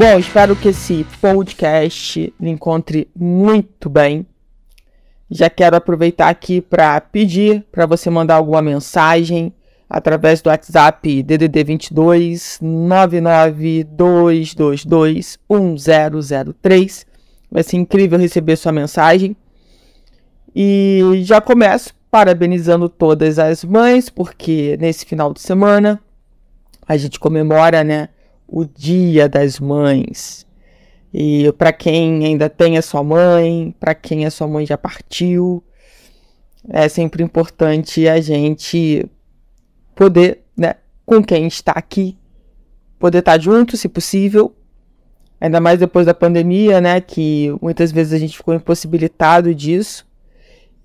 Bom, espero que esse podcast lhe encontre muito bem. Já quero aproveitar aqui para pedir para você mandar alguma mensagem através do WhatsApp DDD 22 99222 1003. Vai ser incrível receber sua mensagem. E já começo parabenizando todas as mães, porque nesse final de semana a gente comemora, né? O Dia das Mães. E para quem ainda tem a sua mãe, para quem a sua mãe já partiu, é sempre importante a gente poder, né, com quem está aqui, poder estar junto, se possível. Ainda mais depois da pandemia, né, que muitas vezes a gente ficou impossibilitado disso.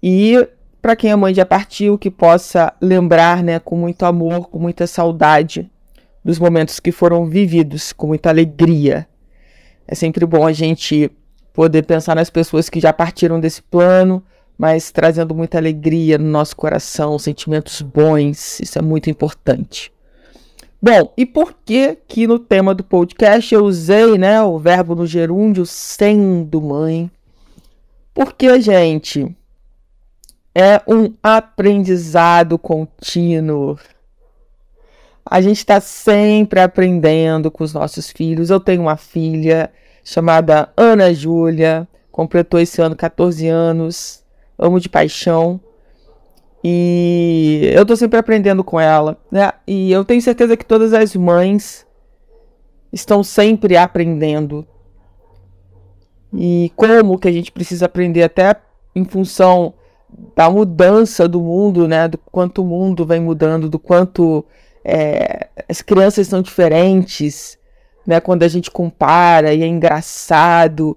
E para quem a mãe já partiu, que possa lembrar, né, com muito amor, com muita saudade dos momentos que foram vividos com muita alegria. É sempre bom a gente poder pensar nas pessoas que já partiram desse plano, mas trazendo muita alegria no nosso coração, sentimentos bons, isso é muito importante. Bom, e por que que no tema do podcast eu usei, né, o verbo no gerúndio sendo mãe? Porque, gente, é um aprendizado contínuo. A gente está sempre aprendendo com os nossos filhos. Eu tenho uma filha chamada Ana Júlia, completou esse ano 14 anos, amo de paixão. E eu estou sempre aprendendo com ela, né? E eu tenho certeza que todas as mães estão sempre aprendendo. E como que a gente precisa aprender até em função da mudança do mundo, né? Do quanto o mundo vem mudando, do quanto é, as crianças são diferentes, né? Quando a gente compara e é engraçado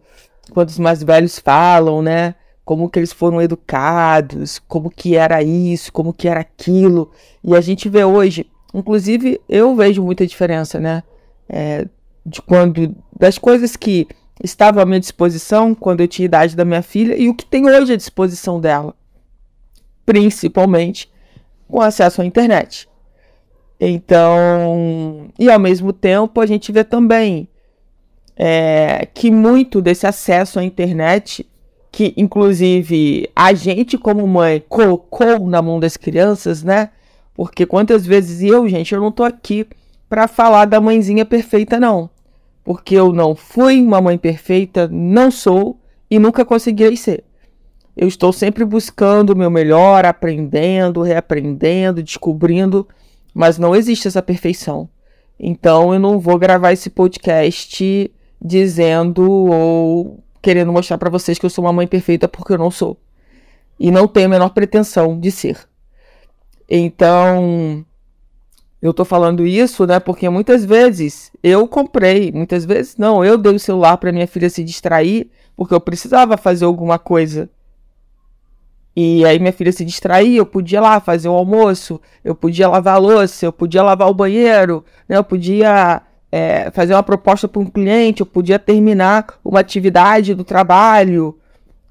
quando os mais velhos falam, né? Como que eles foram educados, como que era isso, como que era aquilo. E a gente vê hoje, inclusive eu vejo muita diferença, né? É, de quando das coisas que estavam à minha disposição quando eu tinha idade da minha filha e o que tem hoje à disposição dela, principalmente com acesso à internet. Então, e ao mesmo tempo a gente vê também é, que muito desse acesso à internet, que inclusive a gente como mãe colocou na mão das crianças, né? Porque quantas vezes eu, gente, eu não tô aqui para falar da mãezinha perfeita não, porque eu não fui uma mãe perfeita, não sou e nunca conseguirei ser. Eu estou sempre buscando o meu melhor, aprendendo, reaprendendo, descobrindo mas não existe essa perfeição. Então eu não vou gravar esse podcast dizendo ou querendo mostrar para vocês que eu sou uma mãe perfeita porque eu não sou. E não tenho a menor pretensão de ser. Então, eu tô falando isso, né, porque muitas vezes eu comprei, muitas vezes não, eu dei o celular para minha filha se distrair porque eu precisava fazer alguma coisa e aí minha filha se distraía, eu podia lá fazer o almoço, eu podia lavar a louça, eu podia lavar o banheiro, né? eu podia é, fazer uma proposta para um cliente, eu podia terminar uma atividade do trabalho.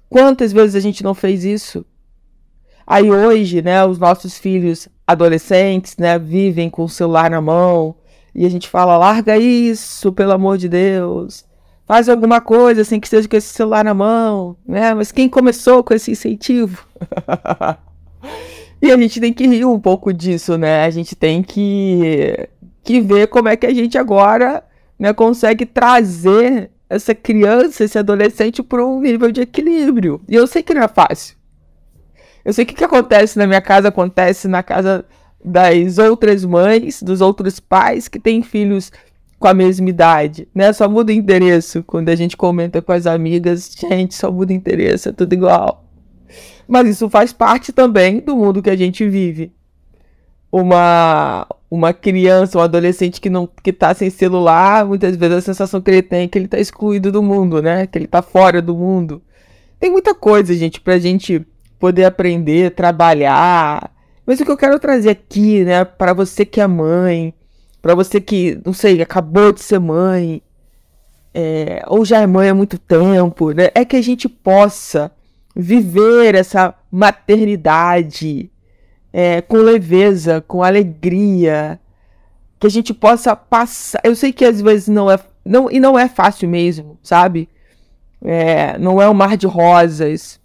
Quantas vezes a gente não fez isso? Aí hoje, né, os nossos filhos adolescentes, né, vivem com o celular na mão e a gente fala: larga isso, pelo amor de Deus faz alguma coisa sem que seja com esse celular na mão, né? Mas quem começou com esse incentivo? e a gente tem que rir um pouco disso, né? A gente tem que, que ver como é que a gente agora né, consegue trazer essa criança, esse adolescente para um nível de equilíbrio. E eu sei que não é fácil. Eu sei que o que acontece na minha casa acontece na casa das outras mães, dos outros pais que têm filhos com a mesma idade, né? Só muda o endereço. Quando a gente comenta com as amigas, gente, só muda o endereço, é tudo igual. Mas isso faz parte também do mundo que a gente vive. Uma, uma criança, um adolescente que não que tá sem celular, muitas vezes a sensação que ele tem é que ele tá excluído do mundo, né? Que ele tá fora do mundo. Tem muita coisa, gente, pra gente poder aprender, trabalhar. Mas o que eu quero trazer aqui, né, para você que é mãe, para você que, não sei, acabou de ser mãe, é, ou já é mãe há muito tempo, né, é que a gente possa viver essa maternidade é, com leveza, com alegria, que a gente possa passar. Eu sei que às vezes não é, não e não é fácil mesmo, sabe? É, não é um mar de rosas,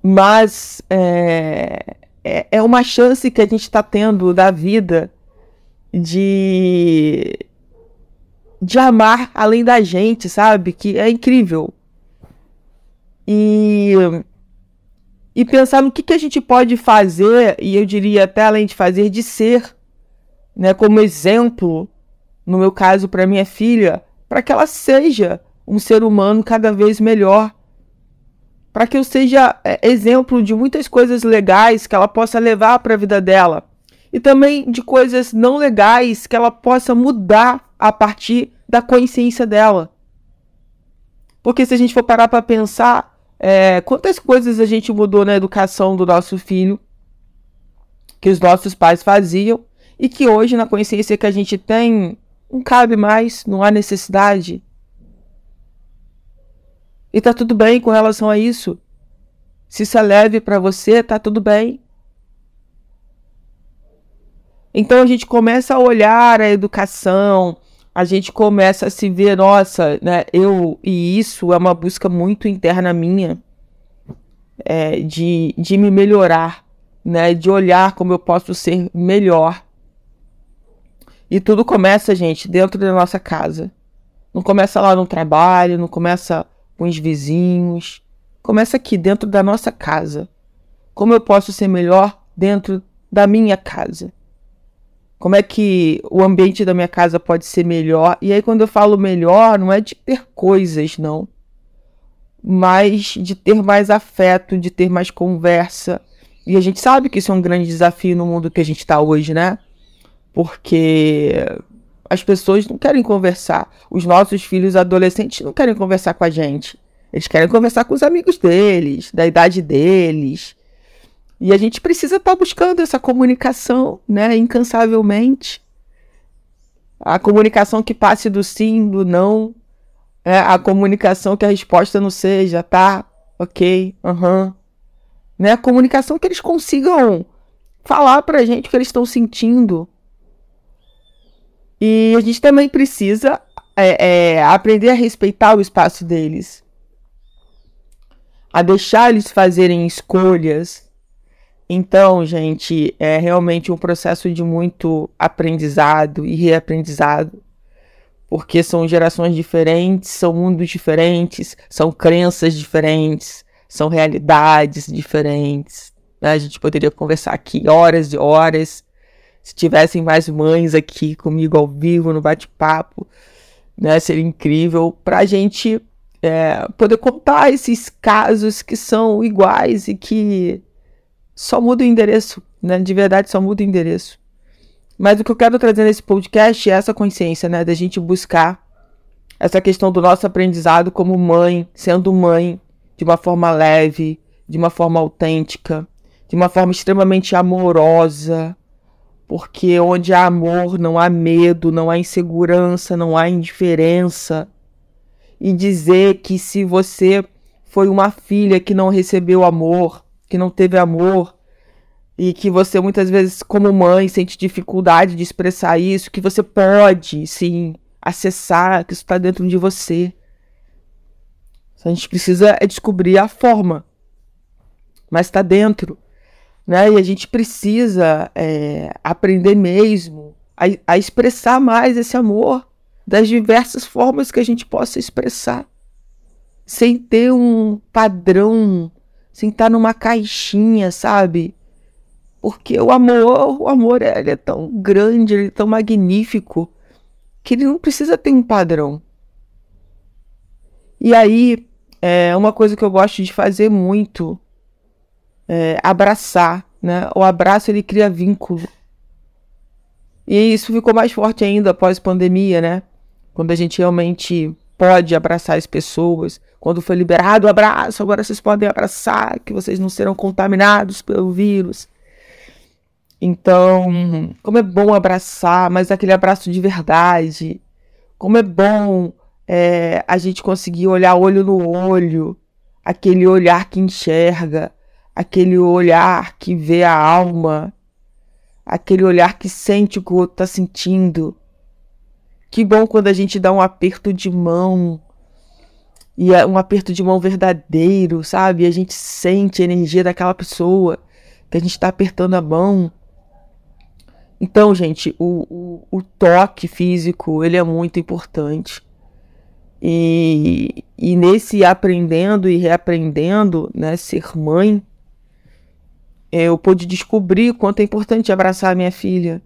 mas é, é, é uma chance que a gente está tendo da vida de de amar além da gente, sabe? Que é incrível. E e pensar no que, que a gente pode fazer, e eu diria até além de fazer, de ser, né, como exemplo, no meu caso para minha filha, para que ela seja um ser humano cada vez melhor, para que eu seja é, exemplo de muitas coisas legais que ela possa levar para a vida dela e também de coisas não legais que ela possa mudar a partir da consciência dela. Porque se a gente for parar para pensar, é, quantas coisas a gente mudou na educação do nosso filho que os nossos pais faziam e que hoje, na consciência que a gente tem, não cabe mais, não há necessidade. E tá tudo bem com relação a isso. Se isso é leve para você, tá tudo bem. Então a gente começa a olhar a educação, a gente começa a se ver, nossa, né, eu e isso é uma busca muito interna minha é, de, de me melhorar, né, de olhar como eu posso ser melhor. E tudo começa, gente, dentro da nossa casa. Não começa lá no trabalho, não começa com os vizinhos. Começa aqui, dentro da nossa casa. Como eu posso ser melhor dentro da minha casa? Como é que o ambiente da minha casa pode ser melhor? E aí, quando eu falo melhor, não é de ter coisas, não. Mas de ter mais afeto, de ter mais conversa. E a gente sabe que isso é um grande desafio no mundo que a gente está hoje, né? Porque as pessoas não querem conversar. Os nossos filhos adolescentes não querem conversar com a gente. Eles querem conversar com os amigos deles, da idade deles. E a gente precisa estar tá buscando essa comunicação, né, incansavelmente. A comunicação que passe do sim, do não. É, a comunicação que a resposta não seja, tá, ok, aham. Uhum. Né, a comunicação que eles consigam falar pra gente o que eles estão sentindo. E a gente também precisa é, é, aprender a respeitar o espaço deles. A deixar eles fazerem escolhas então, gente, é realmente um processo de muito aprendizado e reaprendizado, porque são gerações diferentes, são mundos diferentes, são crenças diferentes, são realidades diferentes. Né? A gente poderia conversar aqui horas e horas. Se tivessem mais mães aqui comigo ao vivo no bate-papo, né? Seria incrível para a gente é, poder contar esses casos que são iguais e que só muda o endereço, né? De verdade, só muda o endereço. Mas o que eu quero trazer nesse podcast é essa consciência, né? Da gente buscar essa questão do nosso aprendizado como mãe, sendo mãe, de uma forma leve, de uma forma autêntica, de uma forma extremamente amorosa. Porque onde há amor, não há medo, não há insegurança, não há indiferença. E dizer que se você foi uma filha que não recebeu amor, que não teve amor e que você muitas vezes, como mãe, sente dificuldade de expressar isso, que você pode, sim, acessar, que isso está dentro de você. A gente precisa é descobrir a forma, mas está dentro. Né? E a gente precisa é, aprender mesmo a, a expressar mais esse amor das diversas formas que a gente possa expressar, sem ter um padrão sem estar numa caixinha, sabe? Porque o amor, o amor ele é tão grande, ele é tão magnífico, que ele não precisa ter um padrão. E aí, é uma coisa que eu gosto de fazer muito é abraçar, né? O abraço ele cria vínculo. E isso ficou mais forte ainda após pandemia, né? Quando a gente realmente pode abraçar as pessoas. Quando foi liberado o abraço, agora vocês podem abraçar, que vocês não serão contaminados pelo vírus. Então, como é bom abraçar, mas aquele abraço de verdade. Como é bom é, a gente conseguir olhar olho no olho, aquele olhar que enxerga, aquele olhar que vê a alma, aquele olhar que sente o que o outro está sentindo. Que bom quando a gente dá um aperto de mão, e é um aperto de mão verdadeiro, sabe? A gente sente a energia daquela pessoa que a gente está apertando a mão. Então, gente, o, o, o, toque físico ele é muito importante. E, e nesse aprendendo e reaprendendo, né, ser mãe, eu pude descobrir quanto é importante abraçar a minha filha,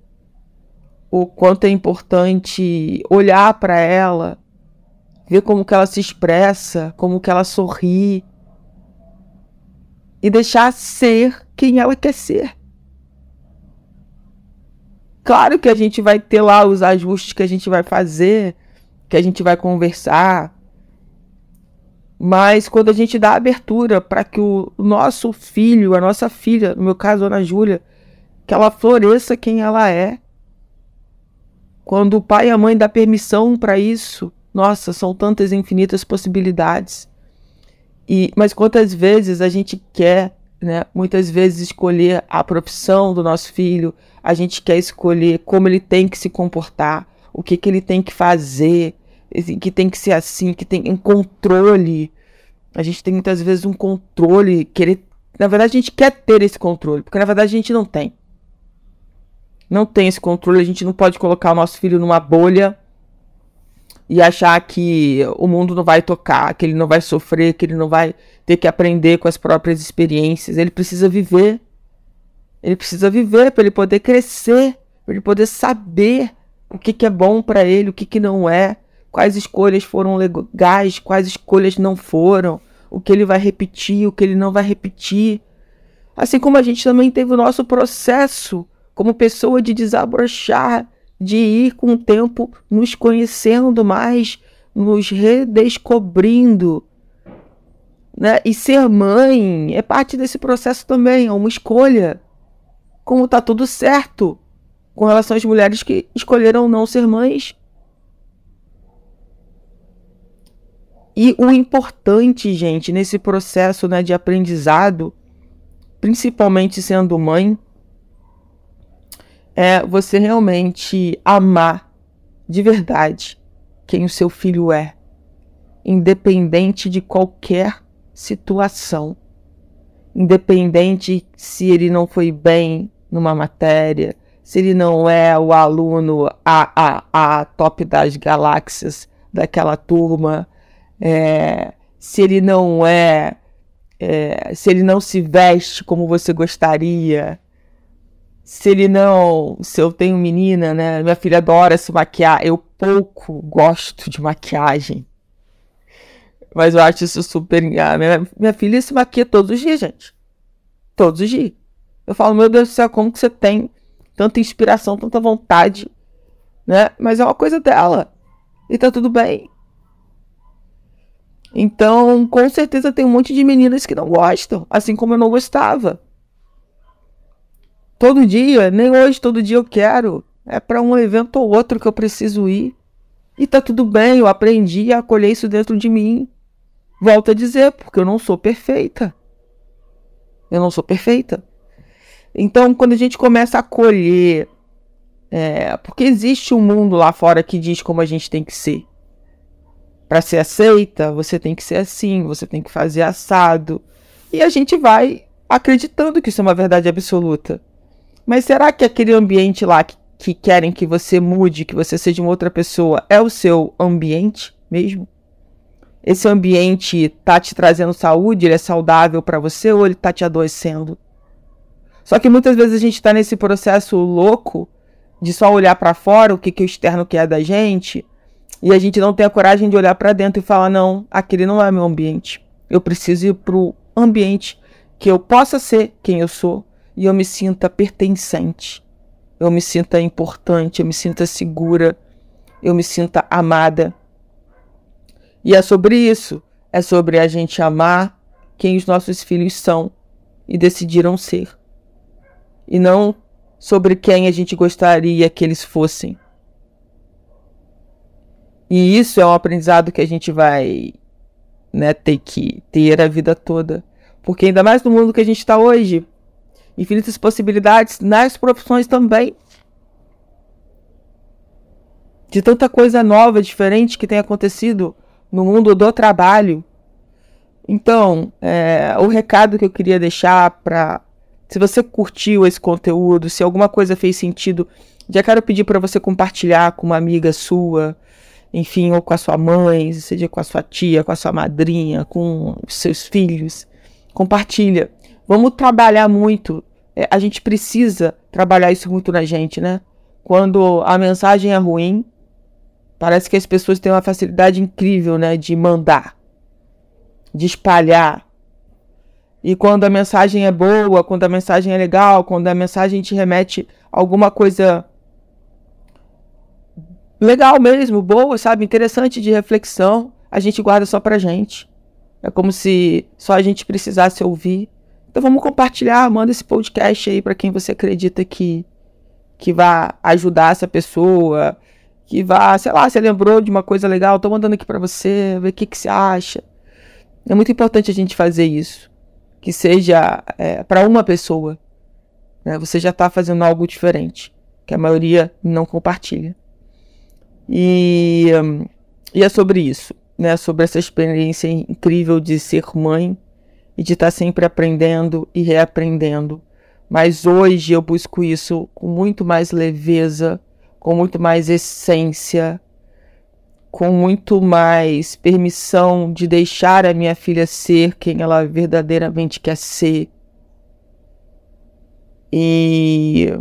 o quanto é importante olhar para ela, ver como que ela se expressa, como que ela sorri e deixar ser quem ela quer ser. Claro que a gente vai ter lá os ajustes que a gente vai fazer, que a gente vai conversar, mas quando a gente dá abertura para que o nosso filho, a nossa filha, no meu caso, a Ana Júlia, que ela floresça quem ela é. Quando o pai e a mãe dá permissão para isso, nossa, são tantas infinitas possibilidades. E, mas quantas vezes a gente quer, né, muitas vezes escolher a profissão do nosso filho, a gente quer escolher como ele tem que se comportar, o que, que ele tem que fazer, que tem que ser assim, que tem um controle. A gente tem muitas vezes um controle, querer. Na verdade, a gente quer ter esse controle, porque na verdade a gente não tem. Não tem esse controle, a gente não pode colocar o nosso filho numa bolha e achar que o mundo não vai tocar, que ele não vai sofrer, que ele não vai ter que aprender com as próprias experiências. Ele precisa viver. Ele precisa viver para ele poder crescer, para ele poder saber o que, que é bom para ele, o que, que não é quais escolhas foram legais, quais escolhas não foram, o que ele vai repetir, o que ele não vai repetir. Assim como a gente também teve o nosso processo como pessoa de desabrochar, de ir com o tempo nos conhecendo mais, nos redescobrindo. Né? E ser mãe é parte desse processo também, é uma escolha. Como tá tudo certo com relação às mulheres que escolheram não ser mães E o importante, gente, nesse processo né, de aprendizado, principalmente sendo mãe, é você realmente amar de verdade quem o seu filho é, independente de qualquer situação. Independente se ele não foi bem numa matéria, se ele não é o aluno a, a, a top das galáxias daquela turma, é, se ele não é, é, se ele não se veste como você gostaria, se ele não, se eu tenho menina, né? Minha filha adora se maquiar. Eu pouco gosto de maquiagem. Mas eu acho isso super. Minha, minha filha se maquia todos os dias, gente. Todos os dias. Eu falo, meu Deus do céu, como que você tem tanta inspiração, tanta vontade, né? Mas é uma coisa dela. E tá tudo bem. Então, com certeza tem um monte de meninas que não gostam, assim como eu não gostava. Todo dia, nem hoje, todo dia eu quero. É para um evento ou outro que eu preciso ir. E tá tudo bem, eu aprendi a acolher isso dentro de mim. Volto a dizer, porque eu não sou perfeita. Eu não sou perfeita. Então, quando a gente começa a acolher, é, porque existe um mundo lá fora que diz como a gente tem que ser para ser aceita, você tem que ser assim, você tem que fazer assado. E a gente vai acreditando que isso é uma verdade absoluta. Mas será que aquele ambiente lá que, que querem que você mude, que você seja uma outra pessoa, é o seu ambiente mesmo? Esse ambiente tá te trazendo saúde, ele é saudável para você ou ele tá te adoecendo? Só que muitas vezes a gente tá nesse processo louco de só olhar para fora o que, que o externo quer da gente e a gente não tem a coragem de olhar para dentro e falar: não, aquele não é meu ambiente. Eu preciso ir para o ambiente que eu possa ser quem eu sou e eu me sinta pertencente. eu me sinta importante, eu me sinta segura, eu me sinta amada. E é sobre isso. É sobre a gente amar quem os nossos filhos são e decidiram ser. E não sobre quem a gente gostaria que eles fossem. E isso é um aprendizado que a gente vai né, ter que ter a vida toda. Porque ainda mais no mundo que a gente está hoje, infinitas possibilidades nas profissões também. De tanta coisa nova, diferente que tem acontecido no mundo do trabalho. Então, é, o recado que eu queria deixar para. Se você curtiu esse conteúdo, se alguma coisa fez sentido, já quero pedir para você compartilhar com uma amiga sua, enfim, ou com a sua mãe, seja com a sua tia, com a sua madrinha, com os seus filhos. Compartilha. Vamos trabalhar muito. É, a gente precisa trabalhar isso muito na gente, né? Quando a mensagem é ruim, parece que as pessoas têm uma facilidade incrível, né? De mandar, de espalhar. E quando a mensagem é boa, quando a mensagem é legal, quando a mensagem te remete a alguma coisa legal mesmo, boa, sabe? Interessante de reflexão, a gente guarda só pra gente. É como se só a gente precisasse ouvir. Então vamos compartilhar, manda esse podcast aí para quem você acredita que que vai ajudar essa pessoa, que vá, sei lá, você lembrou de uma coisa legal, tô mandando aqui para você, ver o que que você acha. É muito importante a gente fazer isso, que seja é, para uma pessoa. Né? Você já está fazendo algo diferente, que a maioria não compartilha. E, e é sobre isso, né? Sobre essa experiência incrível de ser mãe e de estar tá sempre aprendendo e reaprendendo. Mas hoje eu busco isso com muito mais leveza, com muito mais essência, com muito mais permissão de deixar a minha filha ser quem ela verdadeiramente quer ser. E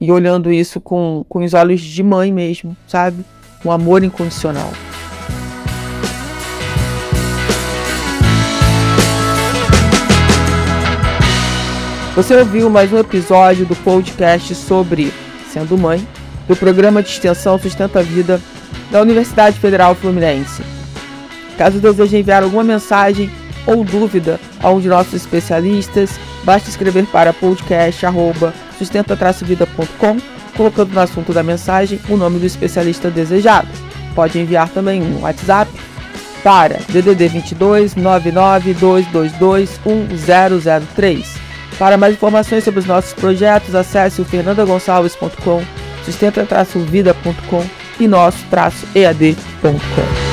e olhando isso com, com os olhos de mãe mesmo, sabe? Um amor incondicional. Você ouviu mais um episódio do podcast sobre Sendo Mãe, do programa de extensão Sustenta a Vida da Universidade Federal Fluminense. Caso deseje enviar alguma mensagem ou dúvida a um de nossos especialistas, basta escrever para podcast.sustenta-vida.com, colocando no assunto da mensagem o nome do especialista desejado. Pode enviar também um WhatsApp para DDD 22 99 222 1003. Para mais informações sobre os nossos projetos, acesse o fernandagonçalves.com, sustenta-vida.com e nosso-ead.com.